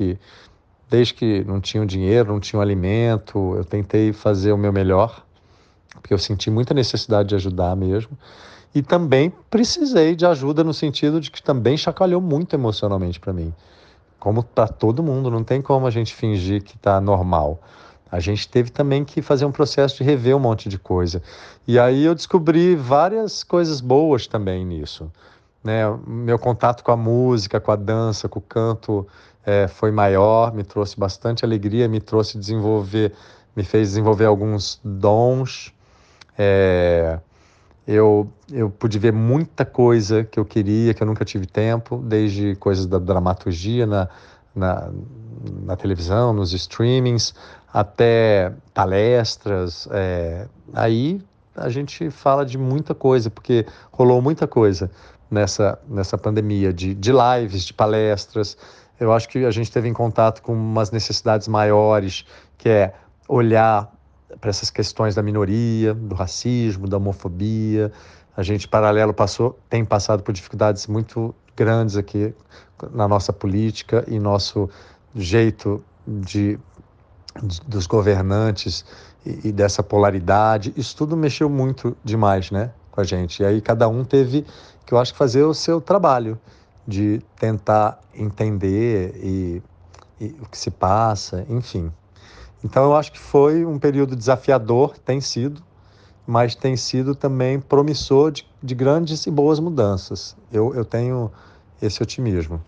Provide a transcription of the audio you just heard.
que desde que não tinha dinheiro, não tinha o alimento, eu tentei fazer o meu melhor, porque eu senti muita necessidade de ajudar mesmo. E também precisei de ajuda no sentido de que também chacoalhou muito emocionalmente para mim. Como para todo mundo, não tem como a gente fingir que está normal. A gente teve também que fazer um processo de rever um monte de coisa. E aí eu descobri várias coisas boas também nisso. Né? Meu contato com a música, com a dança, com o canto é, foi maior, me trouxe bastante alegria, me trouxe desenvolver, me fez desenvolver alguns dons. É, eu, eu pude ver muita coisa que eu queria, que eu nunca tive tempo, desde coisas da dramaturgia na, na, na televisão, nos streamings, até palestras. É, aí a gente fala de muita coisa, porque rolou muita coisa nessa, nessa pandemia, de, de lives, de palestras. Eu acho que a gente teve em contato com umas necessidades maiores, que é olhar para essas questões da minoria, do racismo, da homofobia. A gente, paralelo, passou, tem passado por dificuldades muito grandes aqui na nossa política e nosso jeito de, dos governantes e, e, dessa polaridade. Isso tudo mexeu muito demais, né, com a gente. E aí cada um teve que eu acho que fazer o seu trabalho de tentar entender e, e o que se passa, enfim. Então eu acho que foi um período desafiador, tem sido, mas tem sido também promissor de, de grandes e boas mudanças. Eu, eu tenho esse otimismo.